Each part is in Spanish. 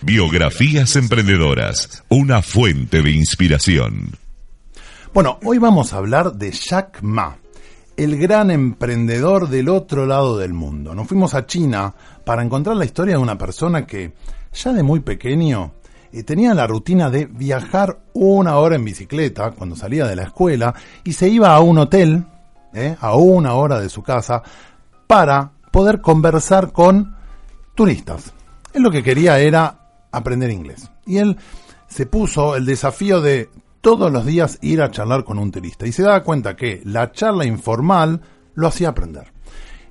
Biografías emprendedoras, una fuente de inspiración. Bueno, hoy vamos a hablar de Jack Ma, el gran emprendedor del otro lado del mundo. Nos fuimos a China para encontrar la historia de una persona que ya de muy pequeño eh, tenía la rutina de viajar una hora en bicicleta cuando salía de la escuela y se iba a un hotel, eh, a una hora de su casa, para poder conversar con turistas. Él lo que quería era aprender inglés. Y él se puso el desafío de todos los días ir a charlar con un turista. Y se daba cuenta que la charla informal lo hacía aprender.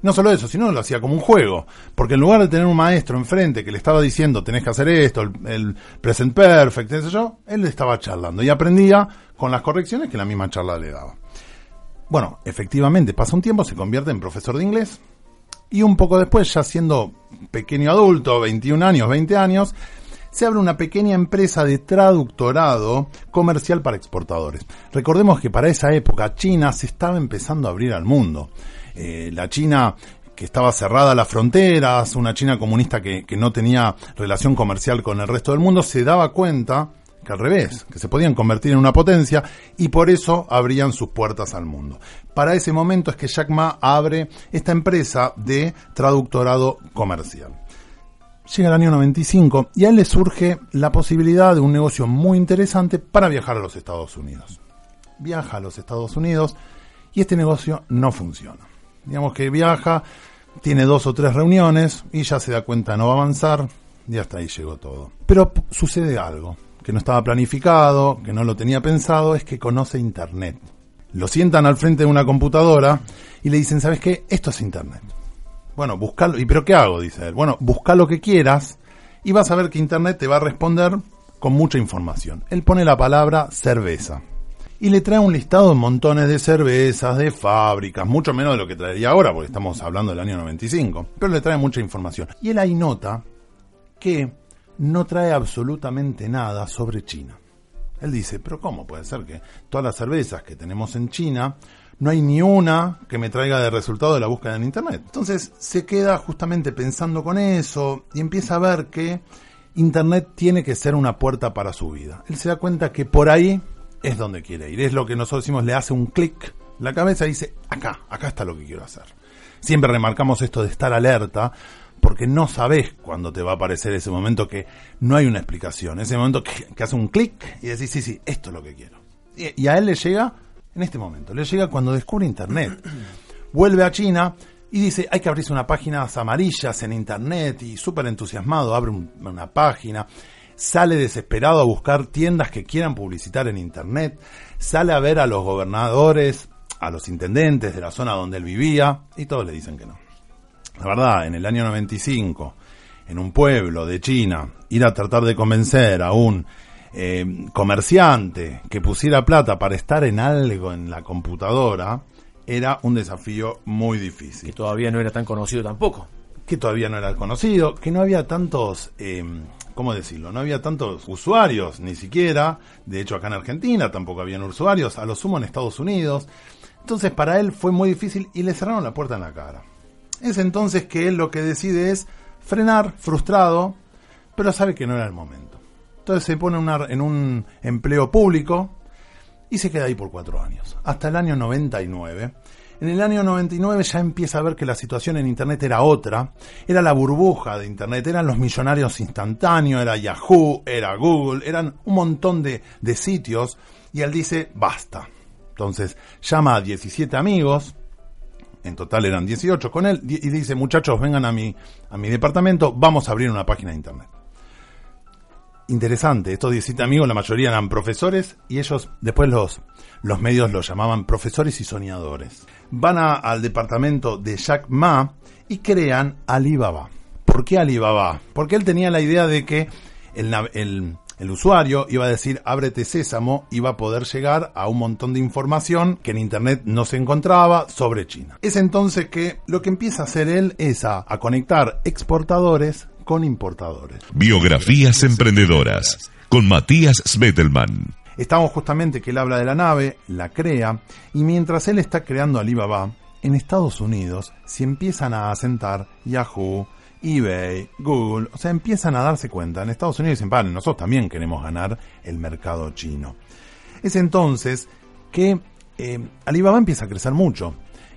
No solo eso, sino lo hacía como un juego. Porque en lugar de tener un maestro enfrente que le estaba diciendo tenés que hacer esto, el, present perfect, sé yo, él estaba charlando y aprendía con las correcciones que la misma charla le daba. Bueno, efectivamente, pasa un tiempo, se convierte en profesor de inglés y un poco después, ya siendo pequeño adulto, 21 años, 20 años, se abre una pequeña empresa de traductorado comercial para exportadores. Recordemos que para esa época China se estaba empezando a abrir al mundo. Eh, la China que estaba cerrada a las fronteras, una China comunista que, que no tenía relación comercial con el resto del mundo, se daba cuenta que al revés, que se podían convertir en una potencia y por eso abrían sus puertas al mundo. Para ese momento es que Jack Ma abre esta empresa de traductorado comercial. Llega el año 95 y a él le surge la posibilidad de un negocio muy interesante para viajar a los Estados Unidos. Viaja a los Estados Unidos y este negocio no funciona. Digamos que viaja, tiene dos o tres reuniones y ya se da cuenta no va a avanzar y hasta ahí llegó todo. Pero sucede algo que no estaba planificado, que no lo tenía pensado, es que conoce Internet. Lo sientan al frente de una computadora y le dicen, ¿sabes qué? Esto es Internet. Bueno, buscalo. ¿Y pero qué hago? Dice él. Bueno, busca lo que quieras y vas a ver que Internet te va a responder con mucha información. Él pone la palabra cerveza. Y le trae un listado de montones de cervezas, de fábricas, mucho menos de lo que traería ahora, porque estamos hablando del año 95. Pero le trae mucha información. Y él ahí nota que no trae absolutamente nada sobre China. Él dice, pero ¿cómo puede ser que todas las cervezas que tenemos en China no hay ni una que me traiga de resultado de la búsqueda en Internet. Entonces se queda justamente pensando con eso y empieza a ver que Internet tiene que ser una puerta para su vida. Él se da cuenta que por ahí es donde quiere ir. Es lo que nosotros decimos, le hace un clic la cabeza y dice, acá, acá está lo que quiero hacer. Siempre remarcamos esto de estar alerta, porque no sabes cuándo te va a aparecer ese momento que no hay una explicación. Ese momento que, hace un clic y decís, sí, sí, esto es lo que quiero. y a él le llega en este momento. Le llega cuando descubre Internet. Vuelve a China y dice, hay que abrirse una página amarillas en Internet y súper entusiasmado, abre una página, sale desesperado a buscar tiendas que quieran publicitar en Internet, sale a ver a los gobernadores, a los intendentes de la zona donde él vivía y todos le dicen que no. La verdad, en el año 95, en un pueblo de China, ir a tratar de convencer a un eh, comerciante que pusiera plata para estar en algo en la computadora era un desafío muy difícil. Que todavía no era tan conocido tampoco. Que todavía no era conocido, que no había tantos, eh, ¿cómo decirlo? No había tantos usuarios, ni siquiera. De hecho, acá en Argentina tampoco habían usuarios, a lo sumo en Estados Unidos. Entonces, para él fue muy difícil y le cerraron la puerta en la cara. Es entonces que él lo que decide es frenar, frustrado, pero sabe que no era el momento. Entonces se pone en un empleo público y se queda ahí por cuatro años, hasta el año 99. En el año 99 ya empieza a ver que la situación en Internet era otra, era la burbuja de Internet, eran los millonarios instantáneos, era Yahoo, era Google, eran un montón de, de sitios y él dice, basta. Entonces llama a 17 amigos, en total eran 18 con él, y dice, muchachos, vengan a mi, a mi departamento, vamos a abrir una página de Internet interesante. Estos 17 amigos, la mayoría eran profesores y ellos, después los, los medios los llamaban profesores y soñadores. Van al departamento de Jack Ma y crean Alibaba. ¿Por qué Alibaba? Porque él tenía la idea de que el, el, el usuario iba a decir ábrete sésamo, iba a poder llegar a un montón de información que en internet no se encontraba sobre China. Es entonces que lo que empieza a hacer él es a conectar exportadores con importadores. Biografías emprendedoras con Matías Smetelman. Estamos justamente que él habla de la nave, la crea, y mientras él está creando Alibaba, en Estados Unidos se empiezan a asentar Yahoo eBay, Google, o sea, empiezan a darse cuenta. En Estados Unidos dicen, vale, nosotros también queremos ganar el mercado chino. Es entonces que eh, Alibaba empieza a crecer mucho.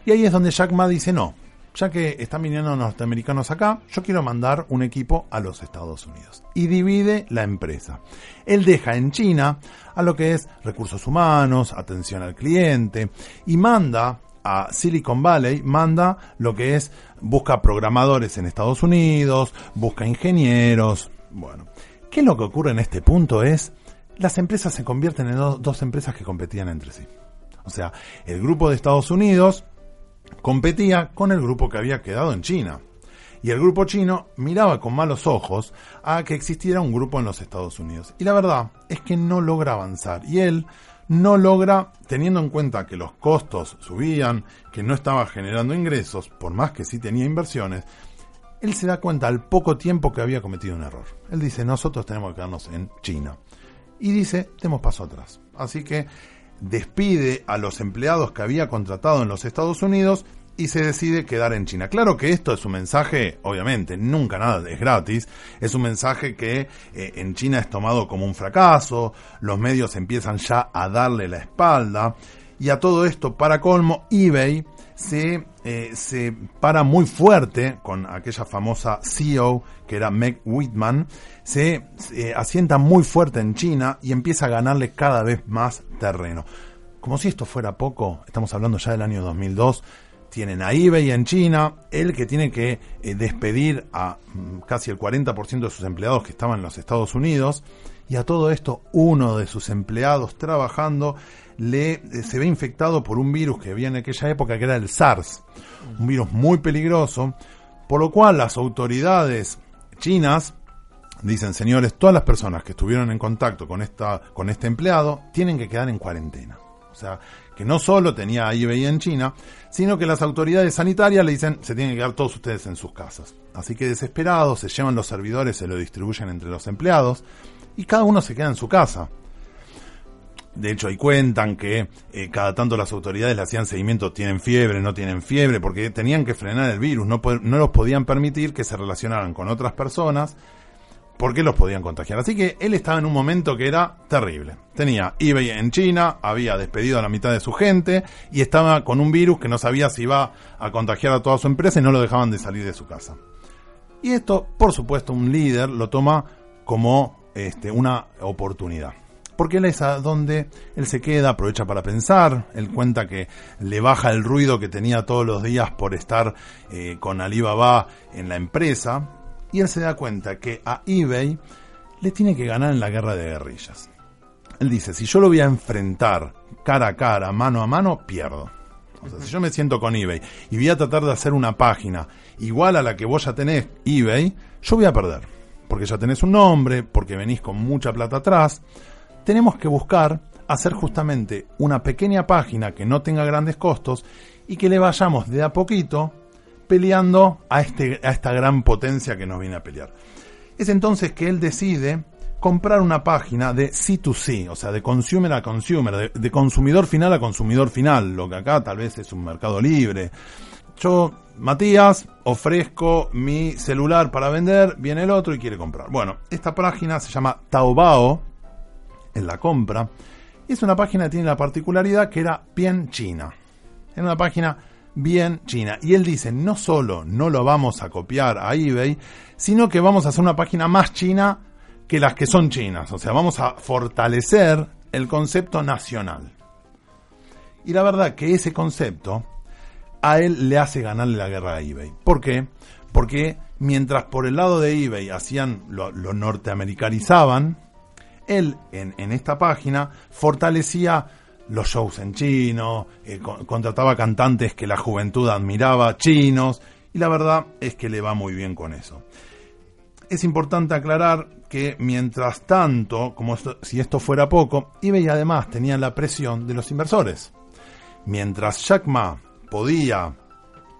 Y ahí es donde Jack Ma dice, no, ya que están viniendo norteamericanos acá, yo quiero mandar un equipo a los Estados Unidos. Y divide la empresa. Él deja en China a lo que es recursos humanos, atención al cliente, y manda a Silicon Valley, manda lo que es, busca programadores en Estados Unidos, busca ingenieros. Bueno, ¿qué es lo que ocurre en este punto? Es, las empresas se convierten en dos empresas que competían entre sí. O sea, el grupo de Estados Unidos competía con el grupo que había quedado en China. Y el grupo chino miraba con malos ojos a que existiera un grupo en los Estados Unidos. Y la verdad es que no logra avanzar. Y él no logra, teniendo en cuenta que los costos subían, que no estaba generando ingresos, por más que sí tenía inversiones, él se da cuenta al poco tiempo que había cometido un error. Él dice, nosotros tenemos que quedarnos en China. Y dice, demos paso atrás. Así que despide a los empleados que había contratado en los Estados Unidos y se decide quedar en China. Claro que esto es un mensaje, obviamente, nunca nada es gratis, es un mensaje que eh, en China es tomado como un fracaso, los medios empiezan ya a darle la espalda. Y a todo esto, para colmo, eBay se, eh, se para muy fuerte con aquella famosa CEO que era Meg Whitman, se asienta muy fuerte en China y empieza a ganarle cada vez más terreno. Como si esto fuera poco, estamos hablando ya del año 2002, tienen a eBay en China, él que tiene que eh, despedir a mm, casi el 40% de sus empleados que estaban en los Estados Unidos, y a todo esto uno de sus empleados trabajando le, eh, se ve infectado por un virus que había en aquella época que era el SARS, un virus muy peligroso, por lo cual las autoridades chinas dicen, señores, todas las personas que estuvieron en contacto con, esta, con este empleado tienen que quedar en cuarentena. O sea, que no solo tenía eBay en China, sino que las autoridades sanitarias le dicen, se tienen que quedar todos ustedes en sus casas. Así que desesperados, se llevan los servidores, se lo distribuyen entre los empleados y cada uno se queda en su casa. De hecho, ahí cuentan que eh, cada tanto las autoridades le hacían seguimiento, tienen fiebre, no tienen fiebre, porque tenían que frenar el virus, no, no los podían permitir que se relacionaran con otras personas, porque los podían contagiar. Así que él estaba en un momento que era terrible. Tenía eBay en China, había despedido a la mitad de su gente y estaba con un virus que no sabía si iba a contagiar a toda su empresa y no lo dejaban de salir de su casa. Y esto, por supuesto, un líder lo toma como este, una oportunidad porque él es a donde él se queda, aprovecha para pensar, él cuenta que le baja el ruido que tenía todos los días por estar eh, con Alibaba en la empresa, y él se da cuenta que a eBay le tiene que ganar en la guerra de guerrillas. Él dice, si yo lo voy a enfrentar cara a cara, mano a mano, pierdo. O sea, si yo me siento con eBay y voy a tratar de hacer una página igual a la que vos ya tenés eBay, yo voy a perder. Porque ya tenés un nombre, porque venís con mucha plata atrás tenemos que buscar hacer justamente una pequeña página que no tenga grandes costos y que le vayamos de a poquito peleando a, este, a esta gran potencia que nos viene a pelear. Es entonces que él decide comprar una página de C2C, o sea, de consumer a consumer, de, de, consumidor final a consumidor final, lo que acá tal vez es un mercado libre. Yo, Matías, ofrezco mi celular para vender, viene el otro y quiere comprar. Bueno, esta página se llama Taobao, en la compra. Y es una página que tiene la particularidad que era bien china. Era una página bien china. Y él dice, no solo no lo vamos a copiar a eBay, sino que vamos a hacer una página más china que las que son chinas. O sea, vamos a fortalecer el concepto nacional. Y la verdad que ese concepto a él le hace ganarle la guerra a eBay. ¿Por qué? Porque mientras por el lado de eBay hacían, lo, lo norteamericanizaban, él en, esta página fortalecía los shows en chino, eh, contrataba cantantes que la juventud admiraba, chinos, y la verdad es que le va muy bien con eso. Es importante aclarar que mientras tanto, como si esto fuera poco, eBay además tenía la presión de los inversores. Mientras Jack Ma podía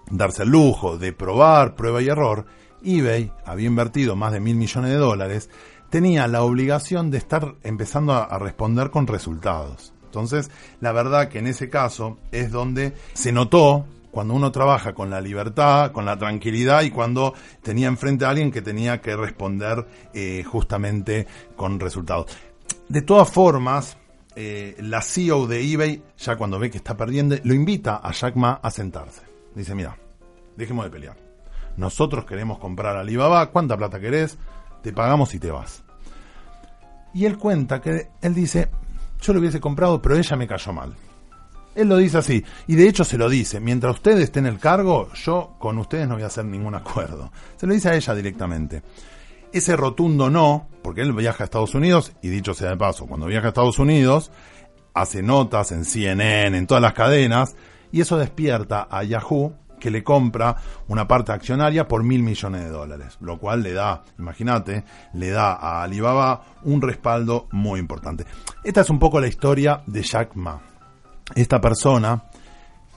darse el lujo de probar prueba y error, eBay había invertido más de mil millones de dólares tenía la obligación de estar empezando a, responder con resultados. Entonces, la verdad que en ese caso es donde se notó cuando uno trabaja con la libertad, con la tranquilidad y cuando tenía enfrente a alguien que tenía que responder eh, justamente con resultados. De todas formas, eh, la CEO de eBay, ya cuando ve que está perdiendo, lo invita a Jack Ma a sentarse. Dice, mira, dejemos de pelear. Nosotros queremos comprar Alibaba, ¿cuánta plata querés? Te pagamos y te vas. Y él cuenta que él dice, yo lo hubiese comprado, pero ella me cayó mal. Él lo dice así, y de hecho se lo dice, mientras usted esté en el cargo, yo con ustedes no voy a hacer ningún acuerdo. Se lo dice a ella directamente. Ese rotundo no, porque él viaja a Estados Unidos, y dicho sea de paso, cuando viaja a Estados Unidos, hace notas en CNN, en todas las cadenas, y eso despierta a Yahoo, que le compra una parte accionaria por mil millones de dólares, lo cual le da, imagínate, le da a Alibaba un respaldo muy importante. Esta es un poco la historia de Jack Ma esta persona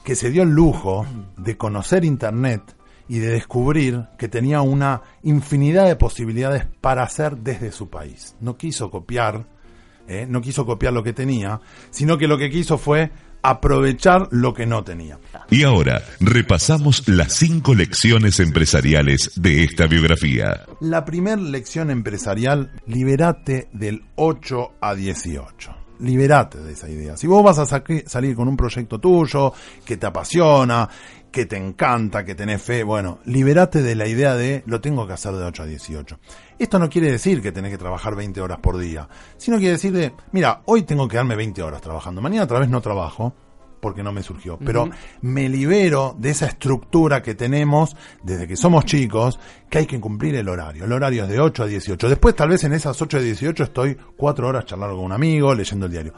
que se dio el lujo de conocer Internet y de descubrir que tenía una infinidad de posibilidades para hacer desde su país. No quiso copiar, ¿eh? no quiso copiar lo que tenía, sino que lo que quiso fue aprovechar lo que no tenía. Y ahora repasamos las cinco lecciones empresariales de esta biografía. La primera lección empresarial, liberate del 8 a 18 liberate de esa idea. Si vos vas a salir con un proyecto tuyo que te apasiona, que te encanta, que tenés fe, bueno, liberate de la idea de lo tengo que hacer de 8 a 18. Esto no quiere decir que tenés que trabajar 20 horas por día, sino quiere decir de, mira, hoy tengo que darme 20 horas trabajando, mañana otra vez no trabajo, porque no me surgió. Pero me libero de esa estructura que tenemos desde que somos chicos, que hay que cumplir el horario. El horario es de 8 a 18. Después tal vez en esas 8 a 18 estoy 4 horas charlando con un amigo, leyendo el diario.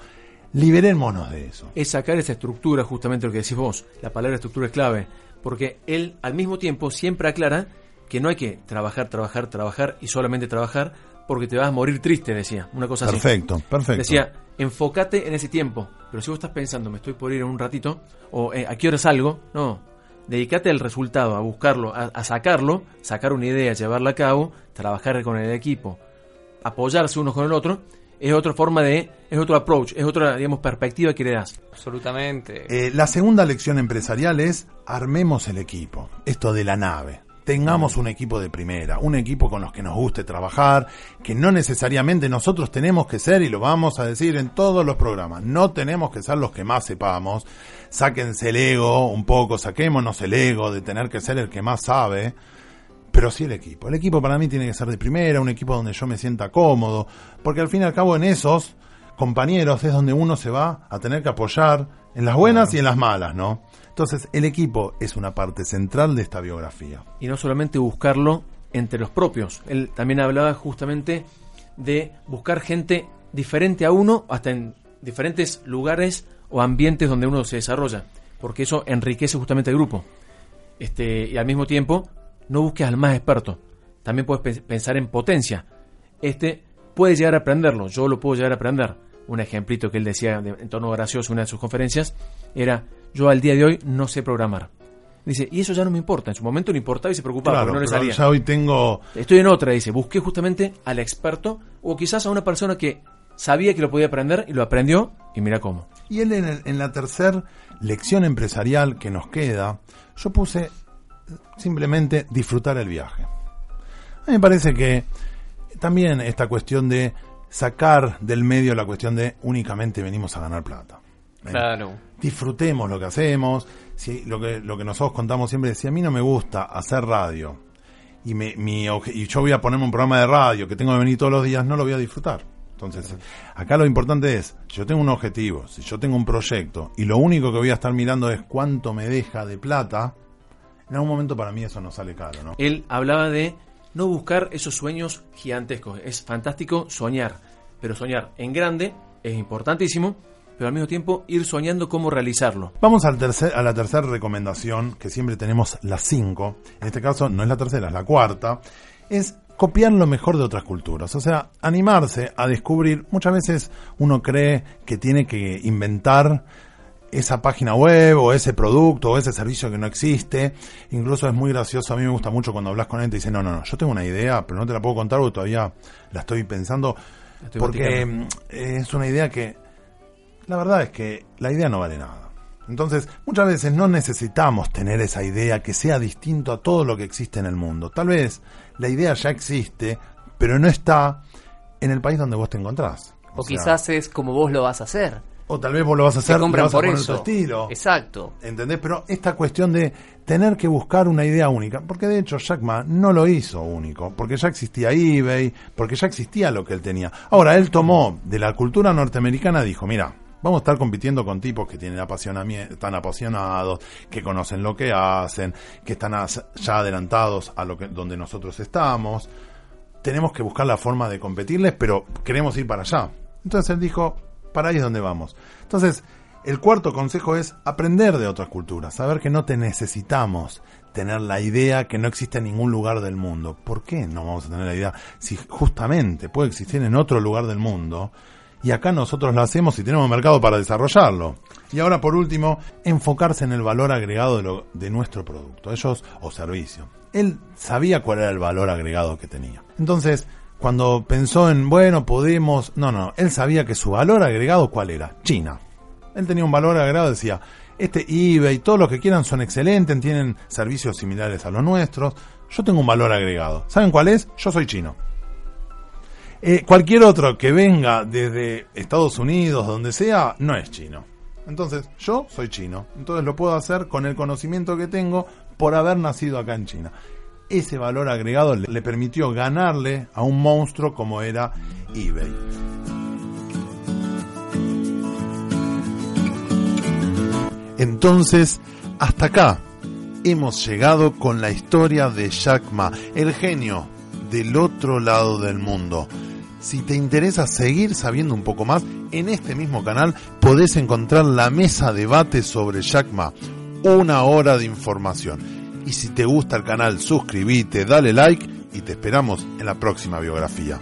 Liberémonos de eso. Es sacar esa estructura, justamente lo que decís vos. La palabra estructura es clave. Porque él al mismo tiempo siempre aclara que no hay que trabajar, trabajar, trabajar y solamente trabajar porque te vas a morir triste, decía. Una cosa así. Perfecto, perfecto. Decía, enfócate en ese tiempo. Pero si vos estás pensando, me estoy por ir en un ratito, o eh, a qué hora salgo, no. Dedicate al resultado, a buscarlo, a, sacarlo, sacar una idea, llevarla a cabo, trabajar con el equipo, apoyarse uno con el otro, es otra forma de, es otro approach, es otra, digamos, perspectiva que le das. Absolutamente. Eh, la segunda lección empresarial es armemos el equipo, esto de la nave tengamos un equipo de primera, un equipo con los que nos guste trabajar, que no necesariamente nosotros tenemos que ser, y lo vamos a decir en todos los programas, no tenemos que ser los que más sepamos, sáquense el ego un poco, saquémonos el ego de tener que ser el que más sabe, pero sí el equipo. El equipo para mí tiene que ser de primera, un equipo donde yo me sienta cómodo, porque al fin y al cabo en esos compañeros es donde uno se va a tener que apoyar en las buenas y en las malas, ¿no? Entonces, el equipo es una parte central de esta biografía. Y no solamente buscarlo entre los propios, él también hablaba justamente de buscar gente diferente a uno, hasta en diferentes lugares o ambientes donde uno se desarrolla, porque eso enriquece justamente el grupo. Este, y al mismo tiempo, no busques al más experto. También puedes pensar en potencia. Este puede llegar a aprenderlo, yo lo puedo llegar a aprender. Un ejemplito que él decía en tono gracioso en una de sus conferencias era yo al día de hoy no sé programar. Dice, y eso ya no me importa. En su momento no importaba y se preocupaba no le salía. Ya hoy tengo. Estoy en otra, dice. Busqué justamente al experto o quizás a una persona que sabía que lo podía aprender y lo aprendió y mira cómo. Y él en, en la tercera lección empresarial que nos queda, yo puse simplemente disfrutar el viaje. A mí me parece que también esta cuestión de sacar del medio la cuestión de únicamente venimos a ganar plata. Claro. Disfrutemos lo que hacemos. Si, lo, que, lo que nosotros contamos siempre, si a mí no me gusta hacer radio y, me, mi, y yo voy a ponerme un programa de radio que tengo que venir todos los días, no lo voy a disfrutar. Entonces, acá lo importante es, si yo tengo un objetivo, si yo tengo un proyecto y lo único que voy a estar mirando es cuánto me deja de plata, en algún momento para mí eso no sale caro, ¿no? Él hablaba de no buscar esos sueños gigantescos. Es fantástico soñar, pero soñar en grande es importantísimo pero al mismo tiempo ir soñando cómo realizarlo. Vamos al tercer, a la tercera recomendación, que siempre tenemos las cinco, en este caso no es la tercera, es la cuarta, es copiar lo mejor de otras culturas, o sea, animarse a descubrir, muchas veces uno cree que tiene que inventar esa página web o ese producto o ese servicio que no existe. Incluso es muy gracioso, a mí me gusta mucho cuando hablas con él y te dice, no, no, no, yo tengo una idea, pero no te la puedo contar porque todavía la estoy pensando, porque mm, es una idea que la verdad es que la idea no vale nada. Entonces, muchas veces no necesitamos tener esa idea que sea distinto a todo lo que existe en el mundo. Tal vez la idea ya existe, pero no está en el país donde vos te encontrás. O, quizás es como vos lo vas a hacer. O tal vez vos lo vas a hacer, compran vas a por poner eso. tu estilo. Exacto. ¿Entendés? Pero esta cuestión de tener que buscar una idea única, porque de hecho Jack Ma no lo hizo único, porque ya existía eBay, porque ya existía lo que él tenía. Ahora, él tomó de la cultura norteamericana, dijo, mira, vamos a estar compitiendo con tipos que tienen apasionamiento, están apasionados, que conocen lo que hacen, que están ya adelantados a lo que donde nosotros estamos. Tenemos que buscar la forma de competirles, pero queremos ir para allá. Entonces él dijo, para ahí es donde vamos. Entonces, el cuarto consejo es aprender de otras culturas, saber que no te necesitamos tener la idea que no existe en ningún lugar del mundo. ¿Por qué no vamos a tener la idea si justamente puede existir en otro lugar del mundo? Y acá nosotros lo hacemos y tenemos mercado para desarrollarlo. Y ahora, por último, enfocarse en el valor agregado de, de nuestro producto, ellos o servicio. Él sabía cuál era el valor agregado que tenía. Entonces, cuando pensó en, bueno, podemos... No, no, él sabía que su valor agregado, ¿cuál era? China. Él tenía un valor agregado, decía, este eBay, todos los que quieran son excelentes, tienen servicios similares a los nuestros. Yo tengo un valor agregado. ¿Saben cuál es? Yo soy chino. Eh, cualquier otro que venga desde Estados Unidos, donde sea, no es chino. Entonces, yo soy chino. Entonces lo puedo hacer con el conocimiento que tengo por haber nacido acá en China. Ese valor agregado le, permitió ganarle a un monstruo como era eBay. Entonces, hasta acá hemos llegado con la historia de Jack Ma, el genio del otro lado del mundo. Si te interesa seguir sabiendo un poco más, en este mismo canal podés encontrar la mesa debate sobre Jack Ma, una hora de información. Y si te gusta el canal, suscríbete, dale like y te esperamos en la próxima biografía.